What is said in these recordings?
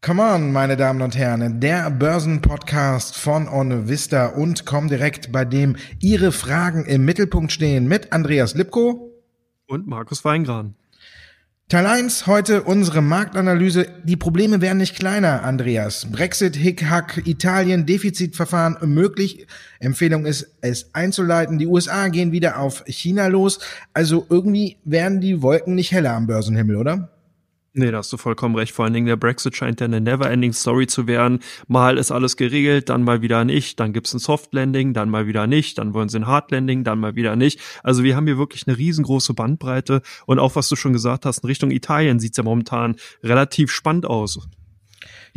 Come on, meine Damen und Herren, der Börsenpodcast von On Vista und Comdirect, bei dem Ihre Fragen im Mittelpunkt stehen mit Andreas Lipko und Markus Weingran. Teil 1, heute unsere Marktanalyse. Die Probleme werden nicht kleiner, Andreas. Brexit, Hickhack, Italien, Defizitverfahren möglich. Empfehlung ist, es einzuleiten. Die USA gehen wieder auf China los. Also irgendwie werden die Wolken nicht heller am Börsenhimmel, oder? Nee, da hast du vollkommen recht. Vor allen Dingen der Brexit scheint ja eine never-ending Story zu werden. Mal ist alles geregelt, dann mal wieder nicht, dann gibt's ein Soft Landing, dann mal wieder nicht, dann wollen sie ein Hard Landing, dann mal wieder nicht. Also wir haben hier wirklich eine riesengroße Bandbreite und auch was du schon gesagt hast, in Richtung Italien sieht's ja momentan relativ spannend aus.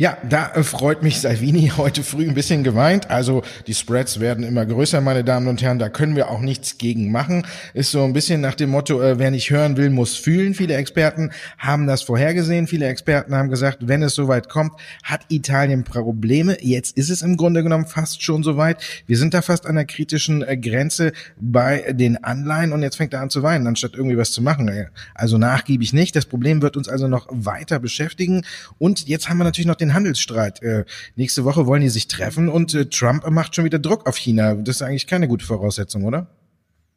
Ja, da äh, freut mich Salvini heute früh ein bisschen geweint. Also die Spreads werden immer größer, meine Damen und Herren. Da können wir auch nichts gegen machen. Ist so ein bisschen nach dem Motto, äh, wer nicht hören will, muss fühlen. Viele Experten haben das vorhergesehen. Viele Experten haben gesagt, wenn es soweit kommt, hat Italien Probleme. Jetzt ist es im Grunde genommen fast schon soweit. Wir sind da fast an der kritischen äh, Grenze bei den Anleihen und jetzt fängt er an zu weinen, anstatt irgendwie was zu machen. Also nachgiebig nicht. Das Problem wird uns also noch weiter beschäftigen. Und jetzt haben wir natürlich noch den den Handelsstreit. Äh, nächste Woche wollen die sich treffen und äh, Trump macht schon wieder Druck auf China. Das ist eigentlich keine gute Voraussetzung, oder?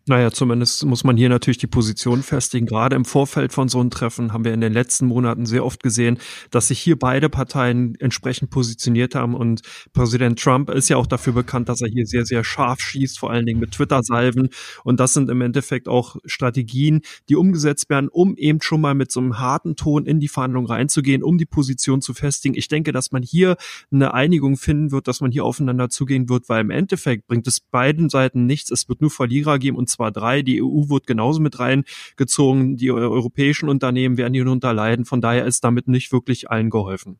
Naja, zumindest muss man hier natürlich die Position festigen. Gerade im Vorfeld von so einem Treffen haben wir in den letzten Monaten sehr oft gesehen, dass sich hier beide Parteien entsprechend positioniert haben. Und Präsident Trump ist ja auch dafür bekannt, dass er hier sehr, sehr scharf schießt, vor allen Dingen mit Twitter-Salven. Und das sind im Endeffekt auch Strategien, die umgesetzt werden, um eben schon mal mit so einem harten Ton in die Verhandlung reinzugehen, um die Position zu festigen. Ich denke, dass man hier eine Einigung finden wird, dass man hier aufeinander zugehen wird, weil im Endeffekt bringt es beiden Seiten nichts. Es wird nur Verlierer geben und zwar drei. Die EU wird genauso mit reingezogen. Die europäischen Unternehmen werden hierunter leiden. Von daher ist damit nicht wirklich allen geholfen.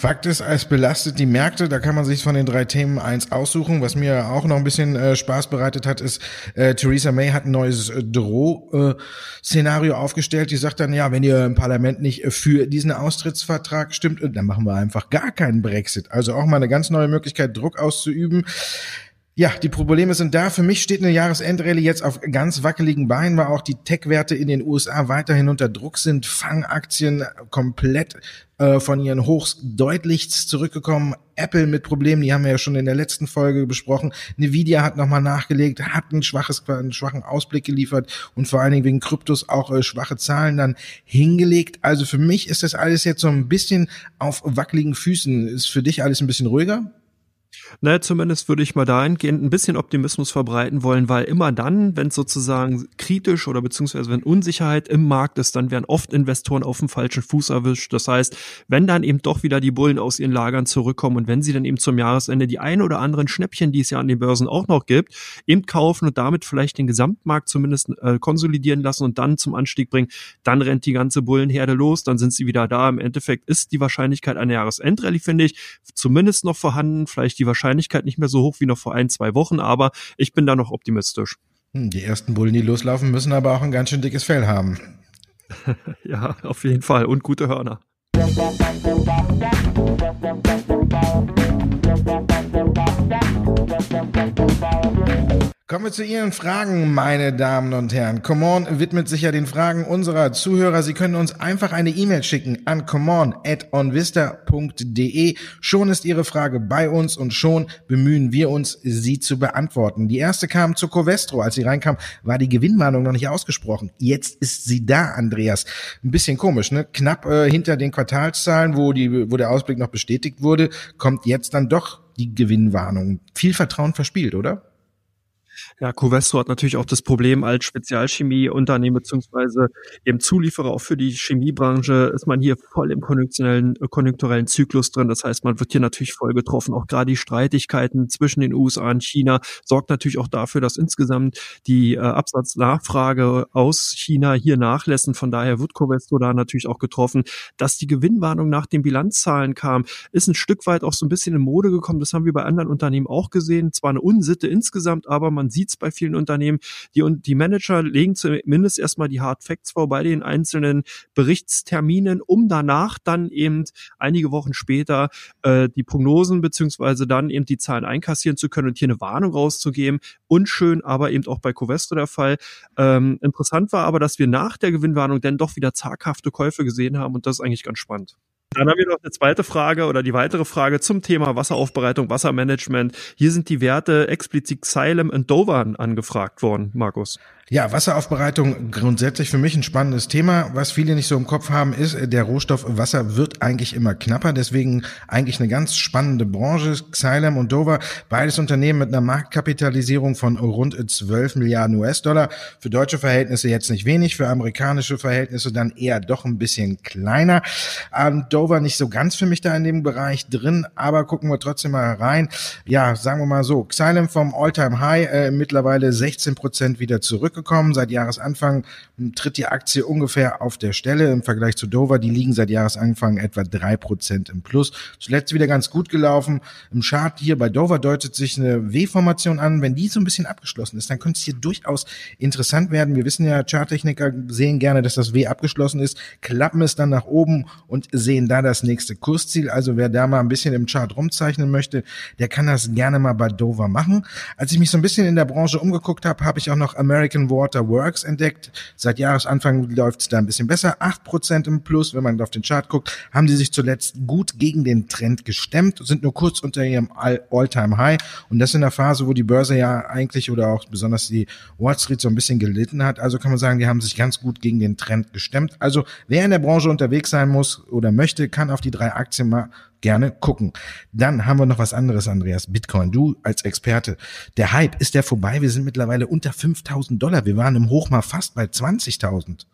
Fakt ist, es belastet die Märkte. Da kann man sich von den drei Themen eins aussuchen. Was mir auch noch ein bisschen äh, Spaß bereitet hat, ist, äh, Theresa May hat ein neues äh, Droh-Szenario aufgestellt. Die sagt dann, ja, wenn ihr im Parlament nicht für diesen Austrittsvertrag stimmt, dann machen wir einfach gar keinen Brexit. Also auch mal eine ganz neue Möglichkeit, Druck auszuüben. Ja, die Probleme sind da. Für mich steht eine Jahresendrallye jetzt auf ganz wackeligen Beinen, weil auch die Tech-Werte in den USA weiterhin unter Druck sind. Fangaktien komplett äh, von ihren Hochs deutlichst zurückgekommen. Apple mit Problemen, die haben wir ja schon in der letzten Folge besprochen. Nvidia hat nochmal nachgelegt, hat ein schwaches, einen schwachen Ausblick geliefert und vor allen Dingen wegen Kryptos auch äh, schwache Zahlen dann hingelegt. Also für mich ist das alles jetzt so ein bisschen auf wackeligen Füßen. Ist für dich alles ein bisschen ruhiger? Naja, zumindest würde ich mal dahingehend ein bisschen Optimismus verbreiten wollen, weil immer dann, wenn es sozusagen kritisch oder beziehungsweise wenn Unsicherheit im Markt ist, dann werden oft Investoren auf dem falschen Fuß erwischt. Das heißt, wenn dann eben doch wieder die Bullen aus ihren Lagern zurückkommen und wenn sie dann eben zum Jahresende die ein oder anderen Schnäppchen, die es ja an den Börsen auch noch gibt, eben kaufen und damit vielleicht den Gesamtmarkt zumindest äh, konsolidieren lassen und dann zum Anstieg bringen, dann rennt die ganze Bullenherde los, dann sind sie wieder da. Im Endeffekt ist die Wahrscheinlichkeit einer Jahresendrallye, finde ich, zumindest noch vorhanden. Vielleicht die Wahrscheinlichkeit nicht mehr so hoch wie noch vor ein, zwei Wochen, aber ich bin da noch optimistisch. Hm, die ersten Bullen, die loslaufen, müssen aber auch ein ganz schön dickes Fell haben. ja, auf jeden Fall. Und gute Hörner. Kommen wir zu Ihren Fragen, meine Damen und Herren. Come on widmet sich ja den Fragen unserer Zuhörer. Sie können uns einfach eine E-Mail schicken an comeon@onvista.de. Schon ist Ihre Frage bei uns und schon bemühen wir uns, sie zu beantworten. Die erste kam zu Covestro. Als sie reinkam, war die Gewinnwarnung noch nicht ausgesprochen. Jetzt ist sie da, Andreas. Ein bisschen komisch, ne? Knapp äh, hinter den Quartalszahlen, wo die, wo der Ausblick noch bestätigt wurde, kommt jetzt dann doch die Gewinnwarnung. Viel Vertrauen verspielt, oder? Ja, Covestro hat natürlich auch das Problem als Spezialchemieunternehmen beziehungsweise eben Zulieferer auch für die Chemiebranche ist man hier voll im konjunkturellen, konjunkturellen Zyklus drin. Das heißt, man wird hier natürlich voll getroffen. Auch gerade die Streitigkeiten zwischen den USA und China sorgt natürlich auch dafür, dass insgesamt die äh, Absatznachfrage aus China hier nachlässt. Und von daher wird Covestro da natürlich auch getroffen. Dass die Gewinnwarnung nach den Bilanzzahlen kam, ist ein Stück weit auch so ein bisschen in Mode gekommen. Das haben wir bei anderen Unternehmen auch gesehen. Zwar eine Unsitte insgesamt, aber Man sieht es bei vielen Unternehmen. Die, und die Manager legen zumindest erstmal die Hard Facts vor bei den einzelnen Berichtsterminen, um danach dann eben einige Wochen später äh, die Prognosen beziehungsweise dann eben die Zahlen einkassieren zu können und hier eine Warnung rauszugeben. Unschön, aber eben auch bei Covesto der Fall. Ähm, interessant war aber, dass wir nach der Gewinnwarnung dann doch wieder zaghafte Käufe gesehen haben und das ist eigentlich ganz spannend. Dann haben wir noch eine zweite Frage oder die weitere Frage zum Thema Wasseraufbereitung, Wassermanagement. Hier sind die Werte explizit Xylem und Dover angefragt worden, Markus. Ja, Wasseraufbereitung grundsätzlich für mich ein spannendes Thema. Was viele nicht so im Kopf haben, ist, der Rohstoff Wasser wird eigentlich immer knapper. Deswegen eigentlich eine ganz spannende Branche. Xylem und Dover, beides Unternehmen mit einer Marktkapitalisierung von rund 12 Milliarden US-Dollar. Für deutsche Verhältnisse jetzt nicht wenig, für amerikanische Verhältnisse dann eher doch ein bisschen kleiner. Ähm, Dover nicht so ganz für mich da in dem Bereich drin, aber gucken wir trotzdem mal rein. Ja, sagen wir mal so, Xylem vom All-Time-High äh, mittlerweile 16 Prozent wieder zurück zurückgekommen. Seit Jahresanfang tritt die Aktie ungefähr auf der Stelle im Vergleich zu Dover. Die liegen seit Jahresanfang etwa drei Prozent im Plus. Zuletzt wieder ganz gut gelaufen. Im Chart hier bei Dover deutet sich eine W-Formation an. Wenn die so ein bisschen abgeschlossen ist, dann könnte es hier durchaus interessant werden. Wir wissen ja, Charttechniker sehen gerne, dass das W abgeschlossen ist, klappen es dann nach oben und sehen da das nächste Kursziel. Also wer da mal ein bisschen im Chart rumzeichnen möchte, der kann das gerne mal bei Dover machen. Als ich mich so ein bisschen in der Branche umgeguckt habe, habe ich auch noch American Water Works entdeckt. Seit Jahresanfang läuft es da ein bisschen besser. acht Prozent im Plus, wenn man auf den Chart guckt, haben sie sich zuletzt gut gegen den Trend gestemmt, sind nur kurz unter ihrem All-Time-High. Und das in der Phase, wo die Börse ja eigentlich oder auch besonders die Wall Street so ein bisschen gelitten hat. Also kann man sagen, die haben sich ganz gut gegen den Trend gestemmt. Also wer in der Branche unterwegs sein muss oder möchte, kann auf die drei Aktien mal gerne gucken. Dann haben wir noch was anderes, Andreas. Bitcoin, du als Experte. Der Hype, ist der vorbei? Wir sind mittlerweile unter 5000 Dollar. Wir waren im Hoch mal fast bei 20.000.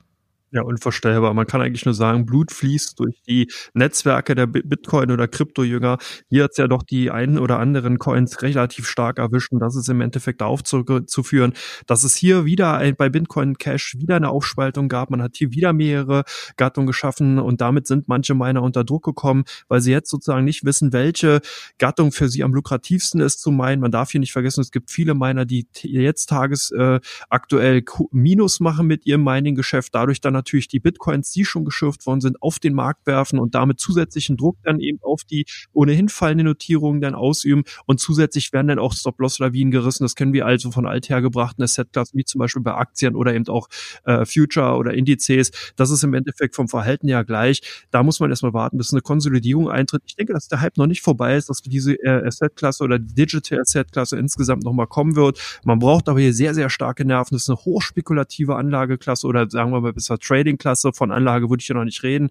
Ja, unvorstellbar. Man kann eigentlich nur sagen, Blut fließt durch die Netzwerke der Bitcoin- oder Kryptojünger. Hier hat es ja doch die einen oder anderen Coins relativ stark erwischt und das ist im Endeffekt aufzuführen, dass es hier wieder bei Bitcoin Cash wieder eine Aufspaltung gab. Man hat hier wieder mehrere Gattungen geschaffen und damit sind manche Miner unter Druck gekommen, weil sie jetzt sozusagen nicht wissen, welche Gattung für sie am lukrativsten ist zu meinen. Man darf hier nicht vergessen, es gibt viele Miner, die jetzt tagesaktuell äh, Minus machen mit ihrem Mining-Geschäft, dadurch dann natürlich die Bitcoins, die schon geschürft worden sind, auf den Markt werfen und damit zusätzlichen Druck dann eben auf die ohnehin fallende Notierungen dann ausüben und zusätzlich werden dann auch Stop-Loss-Lawinen gerissen. Das kennen wir also von althergebrachten Asset-Klassen, wie zum Beispiel bei Aktien oder eben auch äh, Future oder Indizes. Das ist im Endeffekt vom Verhalten ja gleich. Da muss man erstmal warten, bis eine Konsolidierung eintritt. Ich denke, dass der Hype noch nicht vorbei ist, dass diese äh, Asset-Klasse oder Digital Asset-Klasse insgesamt nochmal kommen wird. Man braucht aber hier sehr, sehr starke Nerven. Das ist eine hochspekulative Anlageklasse oder sagen wir mal besser Trading-Klasse, von Anlage würde ich ja noch nicht reden.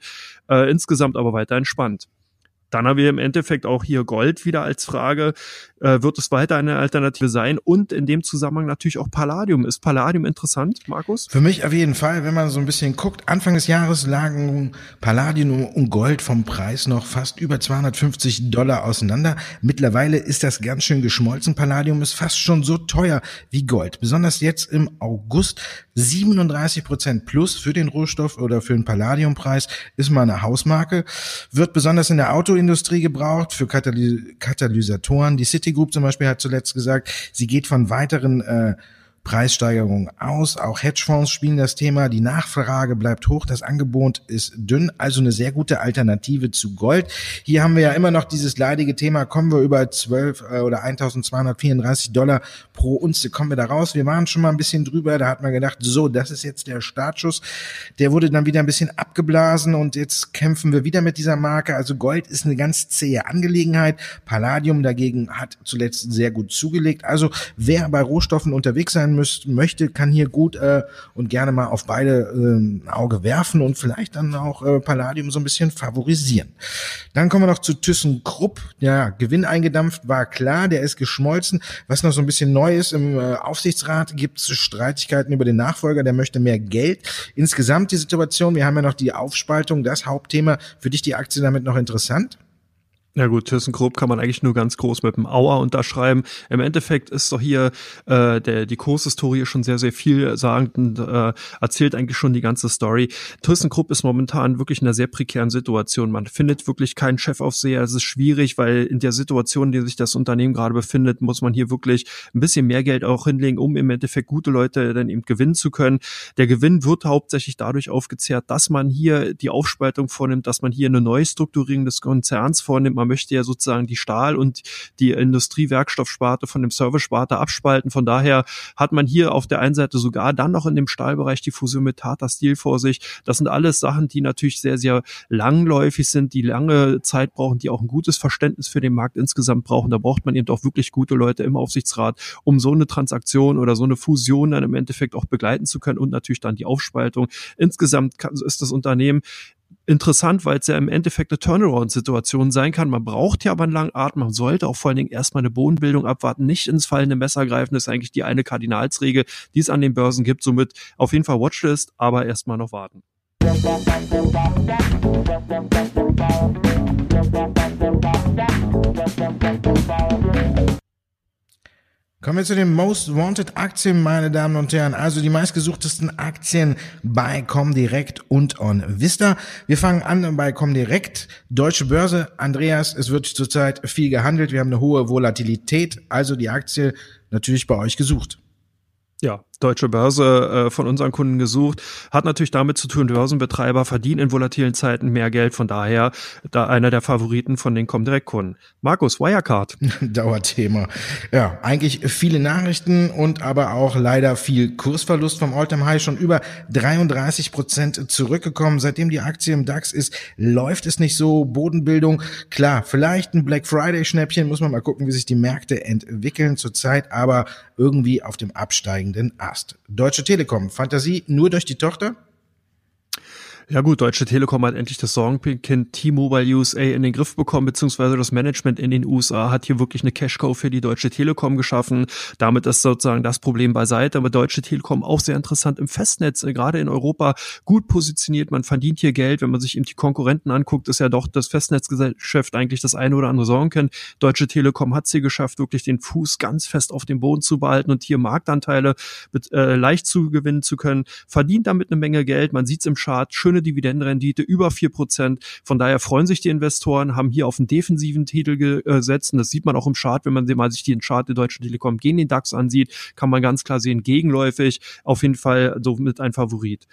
Äh, insgesamt aber weiter entspannt. Dann haben wir im Endeffekt auch hier Gold wieder als Frage. Äh, wird es weiter eine Alternative sein? Und in dem Zusammenhang natürlich auch Palladium. Ist Palladium interessant, Markus? Für mich auf jeden Fall, wenn man so ein bisschen guckt. Anfang des Jahres lagen Palladium und Gold vom Preis noch fast über 250 Dollar auseinander. Mittlerweile ist das ganz schön geschmolzen. Palladium ist fast schon so teuer wie Gold. Besonders jetzt im August 37 Prozent plus für den Rohstoff oder für den Palladiumpreis ist mal eine Hausmarke. Wird besonders in der Auto Autoindustrie gebraucht, für Kataly Katalysatoren. Die Citigroup zum Beispiel hat zuletzt gesagt, sie geht von weiteren äh, Preissteigerung aus. Auch Hedgefonds spielen das Thema. Die Nachfrage bleibt hoch, das Angebot ist dünn, also eine sehr gute Alternative zu Gold. Hier haben wir ja immer noch dieses leidige Thema, kommen wir über 12 äh, oder 1234 Dollar pro Unze, kommen wir da raus. Wir waren schon mal ein bisschen drüber, da hat man gedacht, so, das ist jetzt der Startschuss. Der wurde dann wieder ein bisschen abgeblasen und jetzt kämpfen wir wieder mit dieser Marke. Also Gold ist eine ganz zähe Angelegenheit. Palladium dagegen hat zuletzt sehr gut zugelegt. Also wer bei Rohstoffen unterwegs sein müsst, möchte, kann hier gut äh, und gerne mal auf beide äh, Auge werfen und vielleicht dann auch äh, Palladium so ein bisschen favorisieren. Dann kommen wir noch zu ThyssenKrupp. Ja, Gewinn eingedampft war klar, der ist geschmolzen. Was noch so ein bisschen neu ist, im äh, Aufsichtsrat gibt es Streitigkeiten über den Nachfolger, der möchte mehr Geld. Insgesamt die Situation, wir haben ja noch die Aufspaltung, das Hauptthema. Für dich die Aktie damit noch interessant? Ja gut, ThyssenKrupp kann man eigentlich nur ganz groß mit dem Auer unterschreiben. Im Endeffekt ist doch hier äh, der, die Kurshistorie schon sehr, sehr viel sagend und äh, erzählt eigentlich schon die ganze Story. ThyssenKrupp ist momentan wirklich in einer sehr prekären Situation. Man findet wirklich keinen Chefaufseher. Es ist schwierig, weil in der Situation, in der sich das Unternehmen gerade befindet, muss man hier wirklich ein bisschen mehr Geld auch hinlegen, um im Endeffekt gute Leute dann eben gewinnen zu können. Der Gewinn wird hauptsächlich dadurch aufgezehrt, dass man hier die Aufspaltung vornimmt, dass man hier eine Neustrukturierung des Konzerns vornimmt man möchte ja sozusagen die Stahl- und die Industriewerkstoffsparte von dem Service-Sparte abspalten. Von daher hat man hier auf der einen Seite sogar dann noch in dem Stahlbereich die Fusion mit Tata Steel vor sich. Das sind alles Sachen, die natürlich sehr, sehr langläufig sind, die lange Zeit brauchen, die auch ein gutes Verständnis für den Markt insgesamt brauchen. Da braucht man eben auch wirklich gute Leute im Aufsichtsrat, um so eine Transaktion oder so eine Fusion dann im Endeffekt auch begleiten zu können und natürlich dann die Aufspaltung. Insgesamt ist das Unternehmen interessant, weil es ja im Endeffekt eine Turnaround-Situation sein kann. Man braucht ja aber einen langen Atem. Man sollte auch vor allen Dingen erstmal eine Bodenbildung abwarten, nicht ins fallende Messer greifen. Das ist eigentlich die eine Kardinalsregel, die es an den Börsen gibt. Somit auf jeden Fall Watchlist, aber erstmal noch warten. Kommen wir zu den Most Wanted Aktien, meine Damen und Herren. Also die meistgesuchtesten Aktien bei Comdirect und on Vista. Wir fangen an bei Comdirect. Deutsche Börse. Andreas, es wird zurzeit viel gehandelt. Wir haben eine hohe Volatilität. Also die Aktie natürlich bei euch gesucht. Ja, deutsche Börse äh, von unseren Kunden gesucht. Hat natürlich damit zu tun, Börsenbetreiber verdienen in volatilen Zeiten mehr Geld. Von daher da einer der Favoriten von den Comdirect-Kunden. Markus, Wirecard. Dauerthema. Ja, eigentlich viele Nachrichten und aber auch leider viel Kursverlust vom Alltime High. Schon über 33 Prozent zurückgekommen. Seitdem die Aktie im DAX ist, läuft es nicht so. Bodenbildung, klar, vielleicht ein Black Friday-Schnäppchen. Muss man mal gucken, wie sich die Märkte entwickeln zurzeit. Aber irgendwie auf dem absteigenden Ast. Podcast. Deutsche Telekom, Fantasie nur durch die Tochter? Ja gut, Deutsche Telekom hat endlich das Sorgenkind T-Mobile USA in den Griff bekommen, beziehungsweise das Management in den USA hat hier wirklich eine Cash-Cow für die Deutsche Telekom geschaffen. Damit ist sozusagen das Problem beiseite. Aber Deutsche Telekom auch sehr interessant im Festnetz, äh, gerade in Europa gut positioniert. Man verdient hier Geld. Wenn man sich eben die Konkurrenten anguckt, ist ja doch das Festnetzgeschäft eigentlich das eine oder andere Sorgenkind. Deutsche Telekom hat es hier geschafft, wirklich den Fuß ganz fest auf dem Boden zu behalten und hier Marktanteile mit, äh, leicht zu gewinnen zu können. Verdient damit eine Menge Geld. Man sieht es im Chart. Schön schöne Dividendenrendite, über vier Prozent. Von daher freuen sich die Investoren, haben hier auf einen defensiven Titel gesetzt. Und das sieht man auch im Chart, wenn man mal sich den Chart der Deutschen Telekom gegen den DAX ansieht, kann man ganz klar sehen, gegenläufig auf jeden Fall so mit ein Favorit.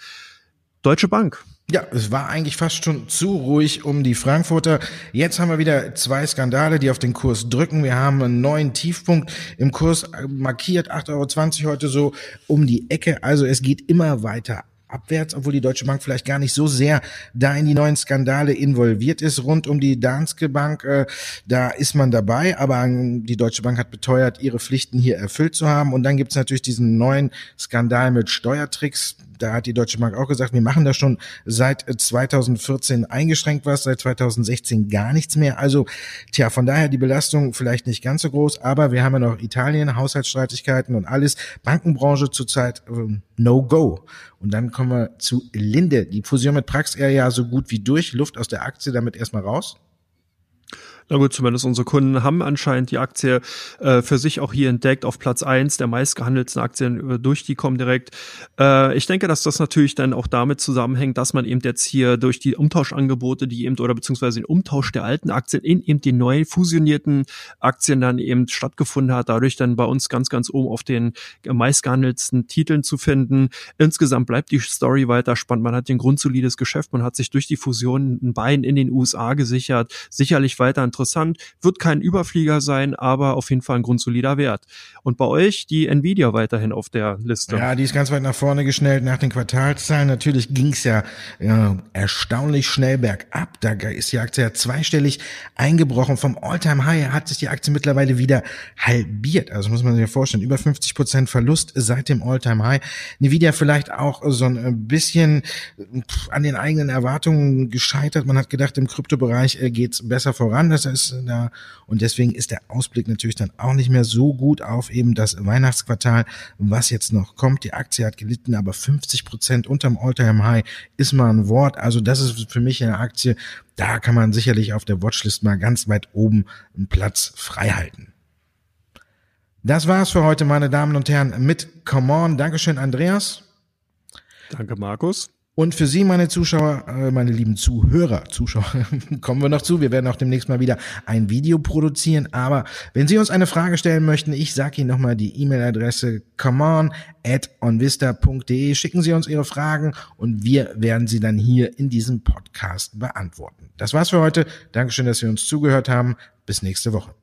Deutsche Bank. Ja, es war eigentlich fast schon zu ruhig um die Frankfurter. Jetzt haben wir wieder zwei Skandale, die auf den Kurs drücken. Wir haben einen neuen Tiefpunkt im Kurs markiert, 8,20 Euro heute so um die Ecke. Also es geht immer weiter abwärts, obwohl die Deutsche Bank vielleicht gar nicht so sehr da in die neuen Skandale involviert ist rund um die Danske Bank. Äh, da ist man dabei, aber die Deutsche Bank hat beteuert, ihre Pflichten hier erfüllt zu haben. Und dann gibt es natürlich diesen neuen Skandal mit Steuertricks da hat die Deutsche Bank auch gesagt, wir machen da schon seit 2014 eingeschränkt was, seit 2016 gar nichts mehr. Also, tja, von daher die Belastung vielleicht nicht ganz so groß, aber wir haben ja noch Italien, Haushaltsstreitigkeiten und alles. Bankenbranche zurzeit äh, no go. Und dann kommen wir zu Linde. Die Fusion mit Prax eher ja so gut wie durch. Luft aus der Aktie damit erstmal raus. Na gut, zumindest unsere Kunden haben anscheinend die Aktie äh, für sich auch hier entdeckt auf Platz eins der meistgehandelten Aktien äh, durch die Comdirect. Äh, ich denke, dass das natürlich dann auch damit zusammenhängt, dass man eben jetzt hier durch die Umtauschangebote, die eben oder beziehungsweise den Umtausch der alten Aktien in eben die neu fusionierten Aktien dann eben stattgefunden hat, dadurch dann bei uns ganz, ganz oben auf den meistgehandelten Titeln zu finden. Insgesamt bleibt die Story weiter spannend. Man hat ein grundsolides Geschäft, man hat sich durch die Fusion ein Bein in den USA gesichert, sicherlich weiter ein interessant. Wird kein Überflieger sein, aber auf jeden Fall ein grundsolider Wert. Und bei euch die Nvidia weiterhin auf der Liste. Ja, die ist ganz weit nach vorne geschnellt nach den Quartalszahlen. Natürlich ging es ja, ja erstaunlich schnell bergab. Da ist die Aktie ja zweistellig eingebrochen. Vom Alltime high hat sich die Aktie mittlerweile wieder halbiert. Also muss man sich vorstellen, über 50 Prozent Verlust seit dem Alltime high Nvidia vielleicht auch so ein bisschen an den eigenen Erwartungen gescheitert. Man hat gedacht, im Kryptobereich äh, geht's besser voran. Das Fenster ist da und deswegen ist der Ausblick natürlich dann auch nicht mehr so gut auf eben das Weihnachtsquartal, was jetzt noch kommt. Die Aktie hat gelitten, aber 50 Prozent unterm All-Time High ist mal ein Wort. Also das ist für mich eine Aktie, da kann man sicherlich auf der Watchlist mal ganz weit oben einen Platz frei. Das war's für heute, meine Damen und Herren, mit Come On. Dankeschön, Andreas. Danke, Markus. Und für Sie, meine Zuschauer, äh, meine lieben Zuhörer, Zuschauer, kommen wir noch zu. Wir werden auch demnächst mal wieder ein Video produzieren. Aber wenn Sie uns eine Frage stellen möchten, ich sage Ihnen nochmal die E-Mail-Adresse comeon at onvista.de. Schicken Sie uns Ihre Fragen und wir werden sie dann hier in diesem Podcast beantworten. Das war's für heute. Dankeschön, dass Sie uns zugehört haben. Bis nächste Woche.